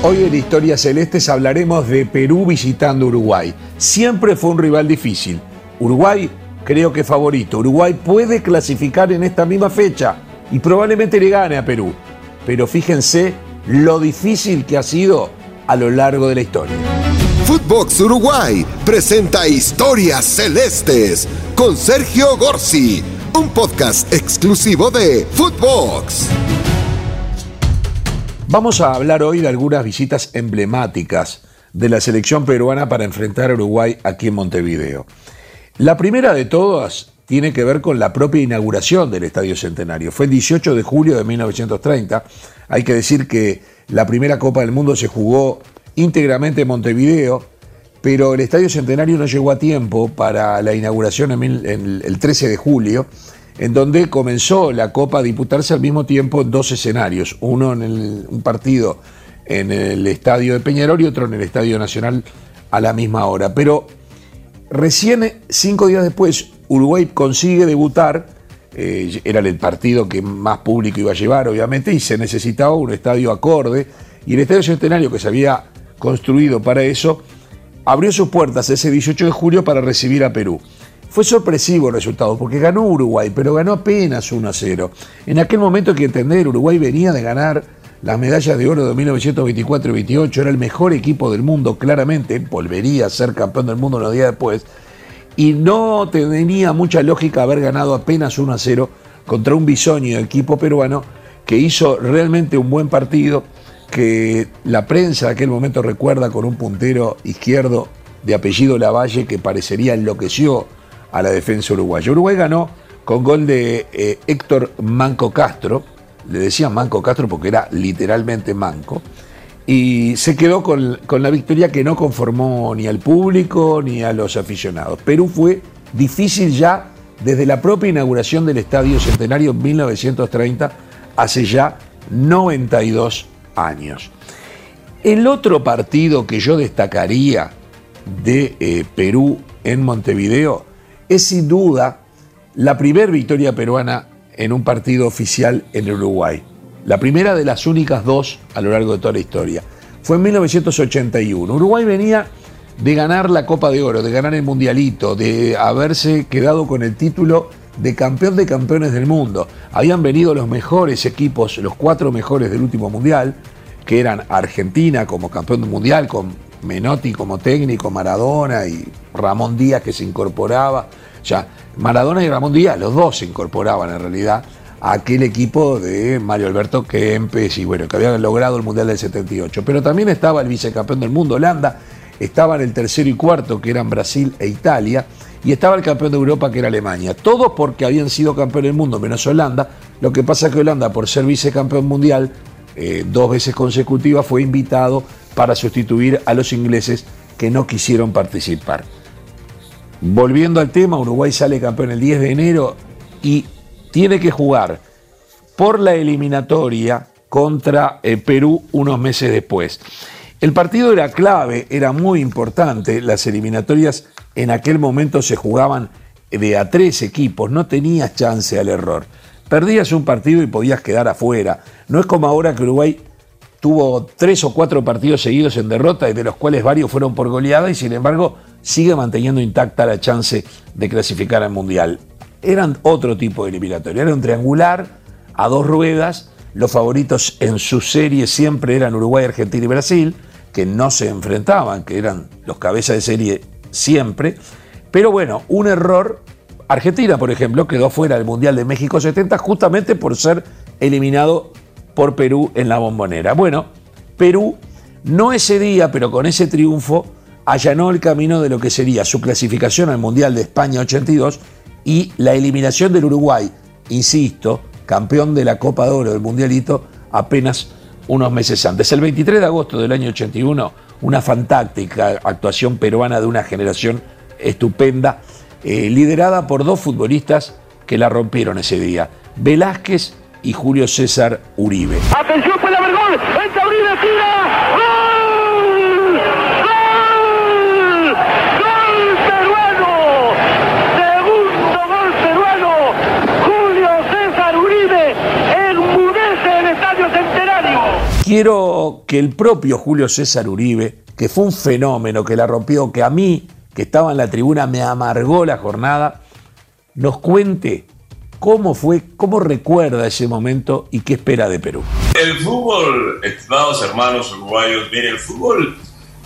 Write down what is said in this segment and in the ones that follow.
Hoy en Historias Celestes hablaremos de Perú visitando Uruguay. Siempre fue un rival difícil. Uruguay creo que favorito. Uruguay puede clasificar en esta misma fecha y probablemente le gane a Perú. Pero fíjense lo difícil que ha sido a lo largo de la historia. Footbox Uruguay presenta Historias Celestes con Sergio Gorsi, un podcast exclusivo de Footbox. Vamos a hablar hoy de algunas visitas emblemáticas de la selección peruana para enfrentar a Uruguay aquí en Montevideo. La primera de todas tiene que ver con la propia inauguración del Estadio Centenario. Fue el 18 de julio de 1930. Hay que decir que la primera Copa del Mundo se jugó íntegramente en Montevideo, pero el Estadio Centenario no llegó a tiempo para la inauguración el 13 de julio en donde comenzó la Copa a disputarse al mismo tiempo en dos escenarios, uno en un partido en el estadio de Peñarol y otro en el Estadio Nacional a la misma hora. Pero recién cinco días después Uruguay consigue debutar, eh, era el partido que más público iba a llevar obviamente, y se necesitaba un estadio acorde, y el Estadio Centenario que se había construido para eso, abrió sus puertas ese 18 de julio para recibir a Perú. Fue sorpresivo el resultado, porque ganó Uruguay, pero ganó apenas 1 a 0. En aquel momento hay que entender, Uruguay venía de ganar las medallas de oro de 1924 y 28, era el mejor equipo del mundo, claramente, volvería a ser campeón del mundo unos días después, y no tenía mucha lógica haber ganado apenas 1 a 0 contra un bisoño equipo peruano que hizo realmente un buen partido, que la prensa de aquel momento recuerda con un puntero izquierdo de apellido Lavalle que parecería enloqueció a la defensa uruguaya. Uruguay ganó con gol de eh, Héctor Manco Castro, le decían Manco Castro porque era literalmente manco, y se quedó con, con, la victoria que no conformó ni al público ni a los aficionados. Perú fue difícil ya desde la propia inauguración del Estadio Centenario en 1930, hace ya 92 años. El otro partido que yo destacaría de eh, Perú en Montevideo es sin duda la primera victoria peruana en un partido oficial en Uruguay. La primera de las únicas dos a lo largo de toda la historia. Fue en 1981. Uruguay venía de ganar la Copa de Oro, de ganar el Mundialito, de haberse quedado con el título de campeón de campeones del mundo. Habían venido los mejores equipos, los cuatro mejores del último Mundial, que eran Argentina como campeón Mundial, con Menotti como técnico, Maradona y Ramón Díaz que se incorporaba. Ya, Maradona y Ramón Díaz, los dos se incorporaban en realidad a aquel equipo de Mario Alberto Kempes y bueno, que habían logrado el Mundial del 78. Pero también estaba el vicecampeón del mundo, Holanda, estaban el tercero y cuarto, que eran Brasil e Italia, y estaba el campeón de Europa, que era Alemania. Todos porque habían sido campeón del mundo, menos Holanda. Lo que pasa es que Holanda, por ser vicecampeón mundial, eh, dos veces consecutivas, fue invitado para sustituir a los ingleses que no quisieron participar. Volviendo al tema, Uruguay sale campeón el 10 de enero y tiene que jugar por la eliminatoria contra eh, Perú unos meses después. El partido era clave, era muy importante, las eliminatorias en aquel momento se jugaban de a tres equipos, no tenías chance al error. Perdías un partido y podías quedar afuera. No es como ahora que Uruguay tuvo tres o cuatro partidos seguidos en derrota y de los cuales varios fueron por goleada y sin embargo sigue manteniendo intacta la chance de clasificar al Mundial. Eran otro tipo de eliminatoria, era un triangular a dos ruedas, los favoritos en su serie siempre eran Uruguay, Argentina y Brasil, que no se enfrentaban, que eran los cabezas de serie siempre, pero bueno, un error, Argentina por ejemplo quedó fuera del Mundial de México 70 justamente por ser eliminado por Perú en la bombonera. Bueno, Perú no ese día, pero con ese triunfo, allanó el camino de lo que sería su clasificación al Mundial de España 82 y la eliminación del Uruguay, insisto, campeón de la Copa de Oro del Mundialito apenas unos meses antes. El 23 de agosto del año 81, una fantástica actuación peruana de una generación estupenda, eh, liderada por dos futbolistas que la rompieron ese día, Velázquez y Julio César Uribe. Atención, puede haber gol. Entra Uribe, tira. ¡Gol! ¡Gol! ¡Gol peruano! Segundo gol peruano. Julio César Uribe enmudece el Estadio Centenario. Quiero quiero que el propio Julio César Uribe, que fue un fenómeno, que la rompió, que a mí, que estaba en la tribuna, me amargó la jornada, nos cuente cómo fue, cómo recuerda ese momento y qué espera de Perú. El fútbol, estimados hermanos uruguayos, mire, el fútbol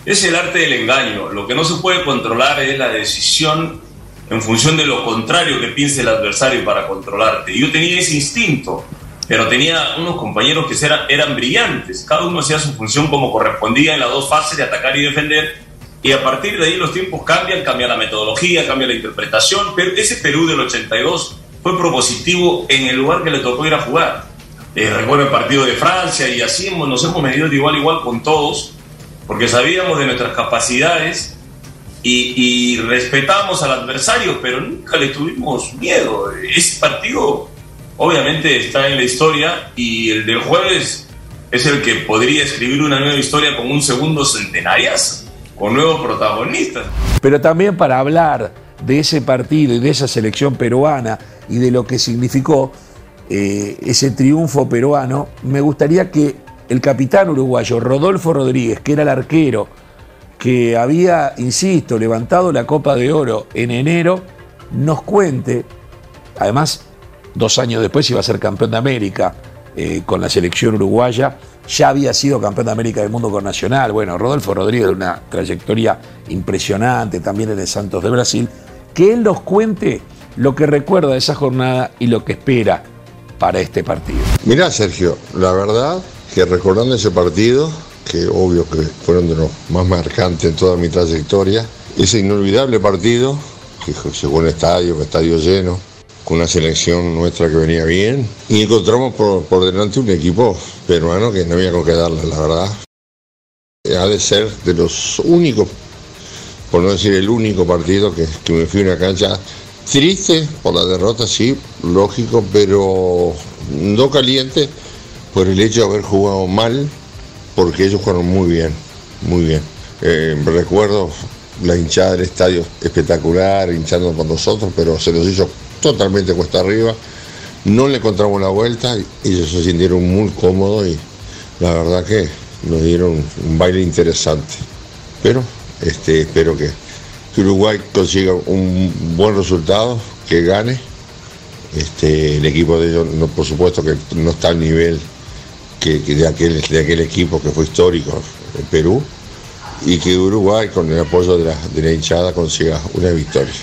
es el arte del engaño. Lo que no se puede controlar es la decisión en función de lo contrario que piense el adversario para controlarte. Yo tenía ese instinto, pero tenía unos compañeros que eran, eran brillantes. Cada uno hacía su función como correspondía en las dos fases de atacar y defender. Y a partir de ahí los tiempos cambian, cambia la metodología, cambia la interpretación. Pero ese Perú del 82 fue propositivo en el lugar que le tocó ir a jugar. Eh, recuerdo el partido de Francia y así nos hemos medido de igual a igual con todos, porque sabíamos de nuestras capacidades y, y respetamos al adversario, pero nunca le tuvimos miedo. Ese partido obviamente está en la historia y el del jueves es el que podría escribir una nueva historia con un segundo centenarias, con nuevos protagonistas. Pero también para hablar de ese partido y de esa selección peruana y de lo que significó eh, ese triunfo peruano, me gustaría que el capitán uruguayo Rodolfo Rodríguez, que era el arquero, que había, insisto, levantado la Copa de Oro en enero, nos cuente, además, dos años después iba a ser campeón de América eh, con la selección uruguaya, ya había sido campeón de América del mundo con Nacional, bueno, Rodolfo Rodríguez una trayectoria impresionante también en el Santos de Brasil, que él nos cuente lo que recuerda de esa jornada y lo que espera para este partido. Mirá, Sergio, la verdad que recordando ese partido, que obvio que fueron de los más marcantes en toda mi trayectoria, ese inolvidable partido, que jugó en estadio, estadio lleno, con una selección nuestra que venía bien, y encontramos por, por delante un equipo peruano que no había con qué darle, la verdad. Ha de ser de los únicos, por no decir el único partido que, me fui a una cancha Triste por la derrota, sí, lógico, pero no caliente por el hecho de haber jugado mal, porque ellos jugaron muy bien, muy bien. Eh, recuerdo la hinchada del estadio espectacular, hinchando por nosotros, pero se nos hizo totalmente cuesta arriba. No le encontramos la vuelta, y ellos se sintieron muy cómodos y la verdad que nos dieron un baile interesante. Pero este, espero que Uruguay consiga un buen resultado, que gane. Este, el equipo de ellos, por supuesto que no está al nivel que, de, aquel, equipo que fue histórico en Perú, y que Uruguay, con el apoyo de la, hinchada, consiga una victoria.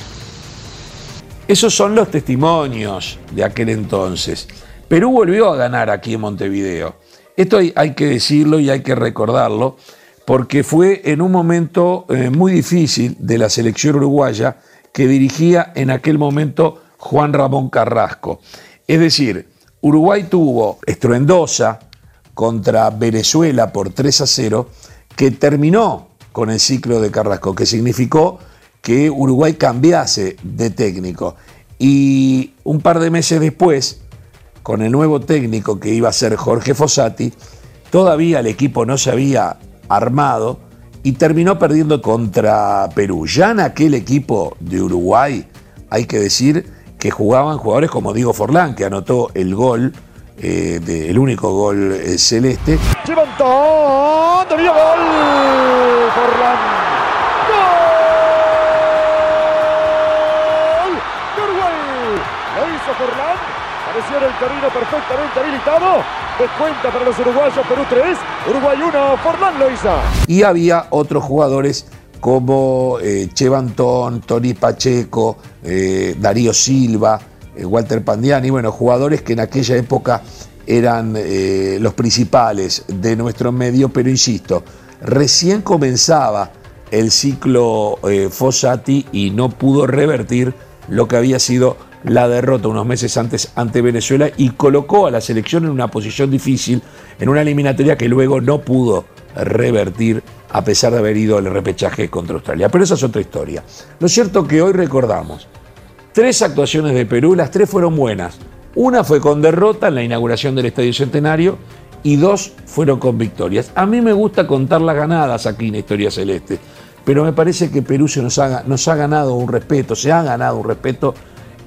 Esos son los testimonios de aquel entonces. Perú volvió a ganar aquí en Montevideo. Esto hay que decirlo y hay que recordarlo porque fue en un momento eh, muy difícil de la selección uruguaya que dirigía en aquel momento Juan Ramón Carrasco. Es decir, Uruguay tuvo estruendosa contra Venezuela por 3 a 0, que terminó con el ciclo de Carrasco, que significó que Uruguay cambiase de técnico. Y un par de meses después, con el nuevo técnico que iba a ser Jorge Fossati, todavía el equipo no se había armado y terminó perdiendo contra Perú. Ya en aquel equipo de Uruguay hay que decir que jugaban jugadores como Diego Forlán, que anotó el gol, eh, el único gol eh, celeste. Tenía gol, Forlán. ¡Gol! ¡De Uruguay! Lo hizo Forlán, pareció en el camino perfectamente habilitado. Descuenta para los uruguayos, Perú 3, Uruguay 1, Forlán Loiza. Y había otros jugadores como eh, Chevantón, Tony Pacheco, eh, Darío Silva, eh, Walter Pandiani, bueno, jugadores que en aquella época eran eh, los principales de nuestro medio, pero insisto, recién comenzaba el ciclo Fossati y no pudo revertir lo que había sido la derrota unos meses antes ante Venezuela y colocó a la selección en una posición difícil, en una eliminatoria que luego no pudo revertir a pesar de haber ido al repechaje contra Australia. Pero esa es otra historia. Lo cierto que hoy recordamos tres actuaciones de Perú, las tres fueron buenas. Una fue con derrota en la inauguración del Estadio Centenario y dos fueron con victorias. A mí me gusta contar las ganadas aquí en Historia Celeste, pero me parece que Perú se nos ha, nos ha ganado un respeto, se ha ganado un respeto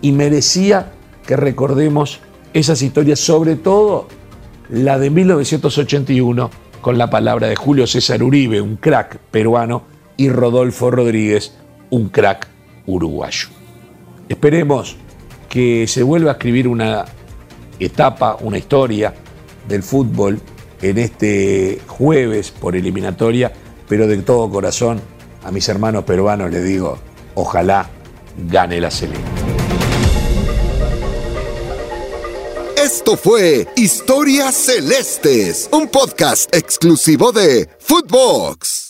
y merecía que recordemos esas historias, sobre todo la de 1981 con la palabra de Julio César Uribe, un crack peruano, y Rodolfo Rodríguez, un crack uruguayo. Esperemos que se vuelva a escribir una etapa, una historia del fútbol en este jueves por eliminatoria, pero de todo corazón a mis hermanos peruanos les digo, ojalá gane la selección. Esto fue Historias Celestes, un podcast exclusivo de Footbox.